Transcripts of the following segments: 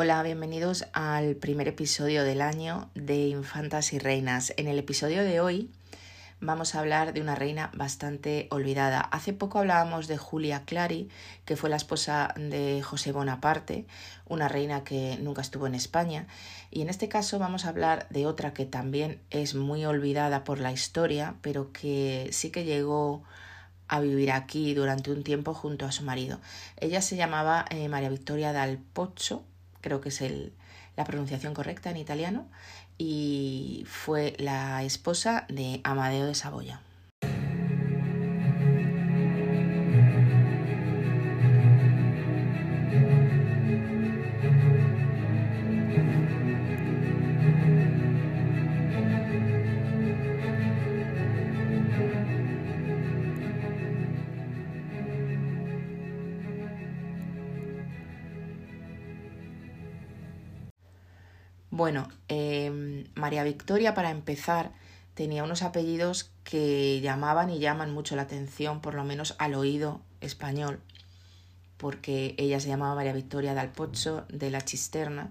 Hola, bienvenidos al primer episodio del año de Infantas y Reinas. En el episodio de hoy vamos a hablar de una reina bastante olvidada. Hace poco hablábamos de Julia Clary, que fue la esposa de José Bonaparte, una reina que nunca estuvo en España, y en este caso vamos a hablar de otra que también es muy olvidada por la historia, pero que sí que llegó a vivir aquí durante un tiempo junto a su marido. Ella se llamaba eh, María Victoria dal Pozzo creo que es el, la pronunciación correcta en italiano, y fue la esposa de Amadeo de Saboya. Bueno, em, María Victoria, para empezar, tenía unos apellidos que llamaban y llaman mucho la atención, por lo menos al oído español, porque ella se llamaba María Victoria dal Pozzo de la Cisterna,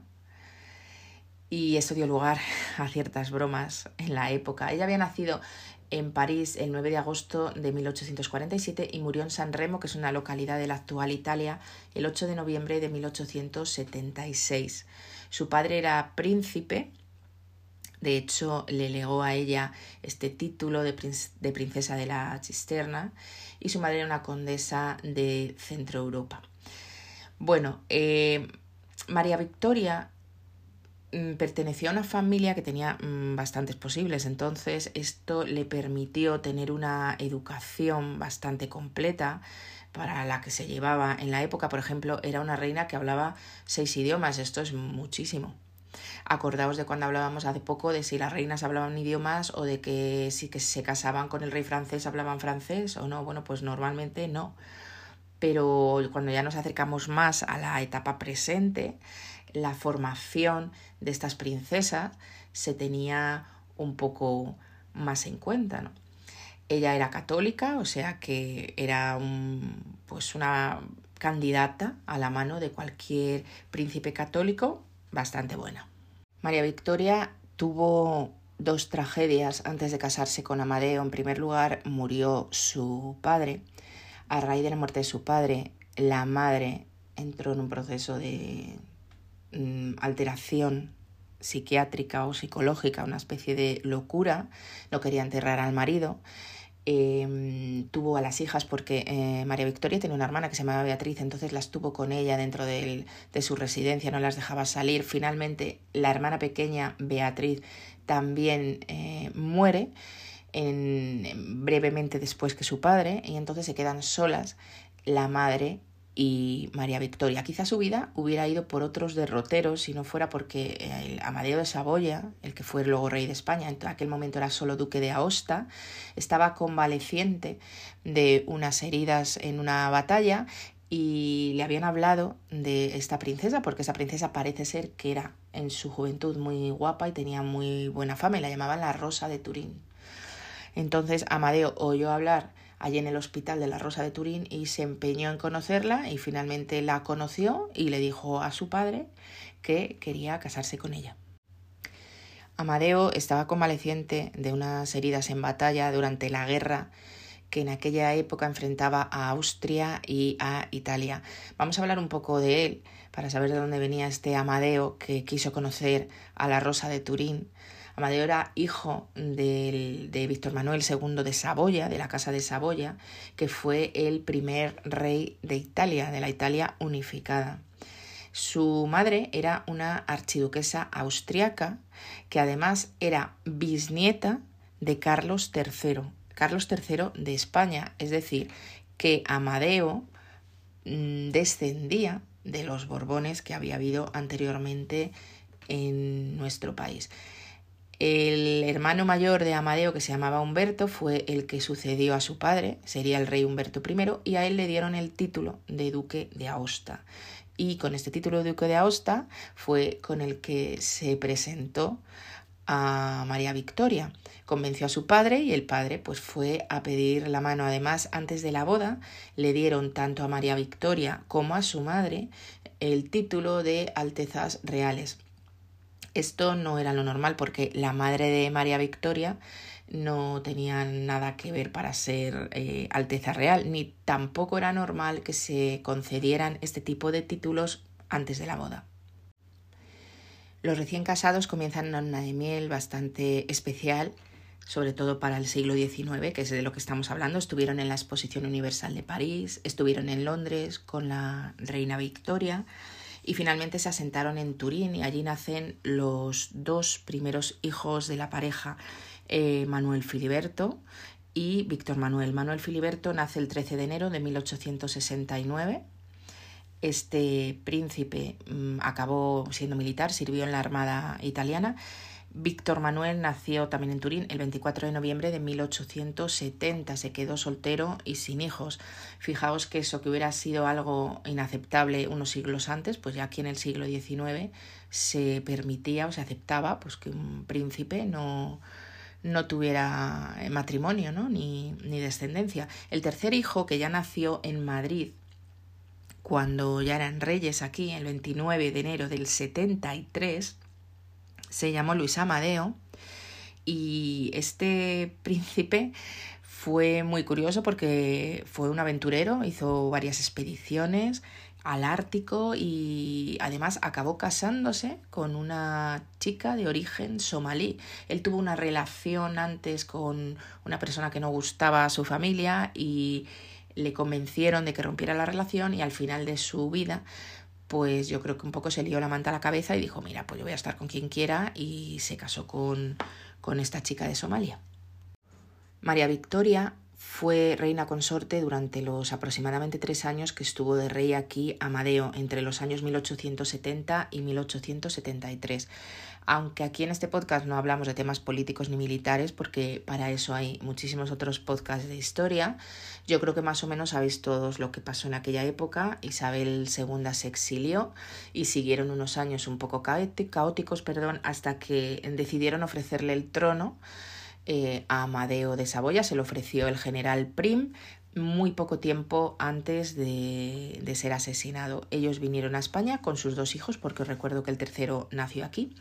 y eso dio lugar a ciertas bromas en la época. Ella había nacido en París el 9 de agosto de 1847 y murió en San Remo, que es una localidad de la actual Italia, el 8 de noviembre de 1876. Su padre era príncipe, de hecho le legó a ella este título de, princesa de la Cisterna y su madre era una condesa de Centro Europa. Bueno, eh, María Victoria mm, pertenecía a una familia que tenía mm, bastantes posibles, entonces esto le permitió tener una educación bastante completa para la que se llevaba en la época, por ejemplo, era una reina que hablaba seis idiomas, esto es muchísimo. Acordaos de cuando hablábamos hace poco de si las reinas hablaban idiomas o de que si que se casaban con el rey francés hablaban francés o no. Bueno, pues normalmente no. Pero cuando ya nos acercamos más a la etapa presente, la formación de estas princesas se tenía un poco más en cuenta, ¿no? Ella era católica, o sea que era pues una candidata a la mano de cualquier príncipe católico bastante buena. María Victoria tuvo dos tragedias antes de casarse con Amadeo. En primer lugar, murió su padre. A raíz de la muerte de su padre, la madre entró en un proceso de mm, alteración psiquiátrica o psicológica, una especie de locura. No quería enterrar al marido Em, tuvo a las hijas porque eh, María Victoria tenía una hermana que se llamaba Beatriz, entonces las tuvo con ella dentro de su residencia, no las dejaba salir. Finalmente, la hermana pequeña, Beatriz, también eh, muere brevemente después que su padre, y entonces se quedan solas la madre y María Victoria. Quizá su vida hubiera ido por otros derroteros si no fuera porque el Amadeo de Saboya, el que fue luego rey de España, en aquel momento era solo duque de Aosta, estaba convaleciente de unas heridas en una batalla y le habían hablado de esta princesa, porque esa princesa parece ser que era en su juventud muy guapa y tenía muy buena fama y la llamaban la Rosa de Turín. Entonces Amadeo oyó hablar allí en el hospital de la Rosa de Turín y se empeñó en conocerla y finalmente la conoció y le dijo a su padre que quería casarse con ella. Amadeo estaba convaleciente de unas heridas en batalla durante la guerra que en aquella época enfrentaba a Austria y a Italia. Vamos a hablar un poco de él para saber de dónde venía este Amadeo que quiso conocer a la Rosa de Turín. Amadeo era hijo de Víctor Manuel II de Saboya, de la Casa de Saboya, que fue el primer rey de Italia, de la Italia unificada. Su madre era una archiduquesa austriaca que además era bisnieta de Carlos III, Carlos III de España, es decir, que Amadeo mm, descendía de los Borbones que había habido anteriormente en nuestro país. El hermano mayor de Amadeo, que se llamaba Humberto, fue el que sucedió a su padre, sería el rey Humberto I, y a él le dieron el título de duque de Aosta. Y con este título de duque de Aosta fue con el que se presentó a María Victoria. Convenció a su padre y el padre pues fue a pedir la mano. Además, antes de la boda le dieron tanto a María Victoria como a su madre el título de Altezas Reales. Esto no era lo normal porque la madre de María Victoria no tenía nada que ver para ser eh, Alteza Real, ni tampoco era normal que se concedieran este tipo de títulos antes de la boda. Los recién casados comienzan una luna de miel bastante especial, sobre todo para el siglo XIX, que es de lo que estamos hablando. Estuvieron en la Exposición Universal de París, estuvieron en Londres con la reina Victoria y finalmente se asentaron en Turín y allí nacen los dos primeros hijos de la pareja, eh, Manuel Filiberto y Víctor Manuel. Manuel Filiberto nace el 13 de enero de 1869 este príncipe mm, acabó siendo militar, sirvió en la Armada italiana. Víctor Manuel nació también en Turín el 24 de noviembre de 1870. Se quedó soltero y sin hijos. Fijaos que eso que hubiera sido algo inaceptable unos siglos antes, pues ya aquí en el siglo XIX se permitía o se aceptaba pues que un príncipe no, no tuviera matrimonio ¿no? ni, ni descendencia. El tercer hijo, que ya nació en Madrid cuando ya eran reyes aquí, el 29 de enero del 73, se llamó Luis Amadeo y este príncipe fue muy curioso porque fue un aventurero, hizo varias expediciones al Ártico y además acabó casándose con una chica de origen somalí. Él tuvo una relación antes con una persona que no gustaba a su familia y le convencieron de que rompiera la relación y al final de su vida pues yo creo que un poco se lió la manta a la cabeza y dijo, mira, pues yo voy a estar con quien quiera y se casó con, con esta chica de Somalia. María Victoria fue reina consorte durante los aproximadamente tres años que estuvo de rey aquí Amadeo, entre los años 1870 y 1873 aunque aquí en este podcast no hablamos de temas políticos ni militares, porque para eso hay muchísimos otros podcasts de historia, yo creo que más o menos sabéis todos lo que pasó en aquella época. Isabel II se exilió y siguieron unos años un poco caóticos, perdón, hasta que decidieron ofrecerle el trono eh, a Amadeo de Saboya, se lo ofreció el general Prim, muy poco tiempo antes de, de, ser asesinado. Ellos vinieron a España con sus dos hijos, porque os recuerdo que el tercero nació aquí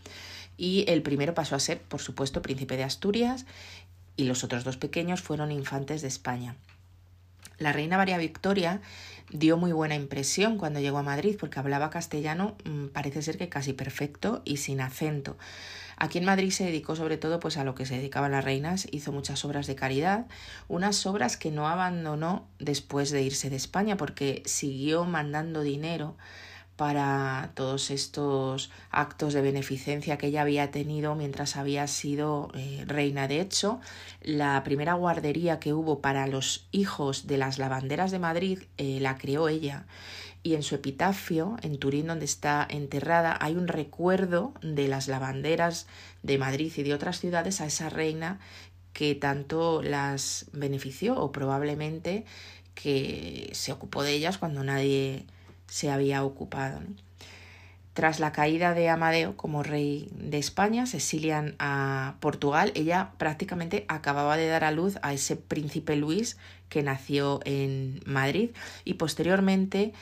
y el primero pasó a ser, por supuesto, príncipe de Asturias y los otros dos pequeños fueron infantes de España. La reina María Victoria dio muy buena impresión cuando llegó a Madrid porque hablaba castellano mm, parece ser que casi perfecto y sin acento. Aquí en Madrid se dedicó sobre todo pues a lo que se dedicaban las reinas, hizo muchas obras de caridad, unas obras que no abandonó después de irse de España porque siguió mandando dinero para todos estos actos de beneficencia que ella había tenido mientras había sido eh, reina. De hecho, la primera guardería que hubo para los hijos de las lavanderas de Madrid eh, la creó ella. Y en su epitafio, en Turín, donde está enterrada, hay un recuerdo de las lavanderas de Madrid y de otras ciudades a esa reina que tanto las benefició o probablemente que se ocupó de ellas cuando nadie se había ocupado. Tras la caída de Amadeo como rey de España, se a Portugal. Ella prácticamente acababa de dar a luz a ese príncipe Luis que nació en Madrid y posteriormente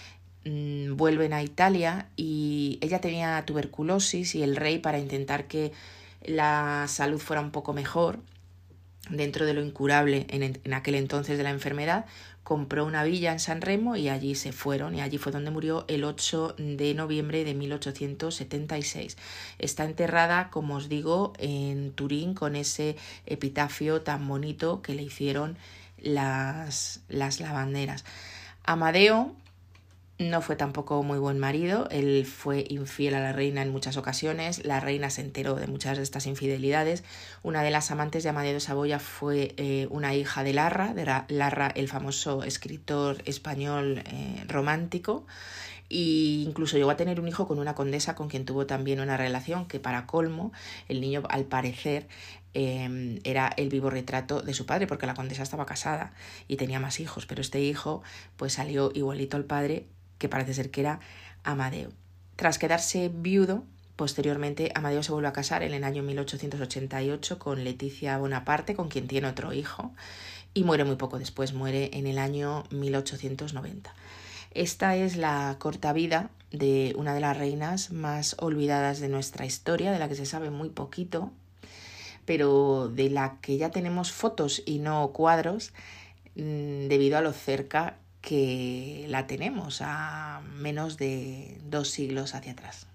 mm, vuelven a Italia y ella tenía tuberculosis y el rey para intentar que la salud fuera un poco mejor dentro de lo incurable en, en aquel entonces de la enfermedad, compró una villa en San Remo y allí se fueron y allí fue donde murió el 8 de noviembre de 1876. Está enterrada, como os digo, en Turín con ese epitafio tan bonito que le hicieron las, las lavanderas. Amadeo no fue tampoco muy buen marido, él fue infiel a la reina en muchas ocasiones, la reina se enteró de muchas de estas infidelidades. Una de las amantes de Amadeo de Saboya fue eh, una hija de Larra, de Larra, el famoso escritor español eh, romántico, e incluso llegó a tener un hijo con una condesa con quien tuvo también una relación que para colmo el niño al parecer em, era el vivo retrato de su padre porque la condesa estaba casada y tenía más hijos. Pero este hijo pues salió igualito al padre que parece ser que era Amadeo. Tras quedarse viudo, Posteriormente, Amadeo se vuelve a casar en el año 1888 con Leticia Bonaparte, con quien tiene otro hijo, y muere muy poco después, muere en el año 1890. Esta es la corta vida de una de las reinas más olvidadas de nuestra historia, de la que se sabe muy poquito, pero de la que ya tenemos fotos y no cuadros mm, debido a lo cerca que la tenemos, a menos de dos siglos hacia atrás.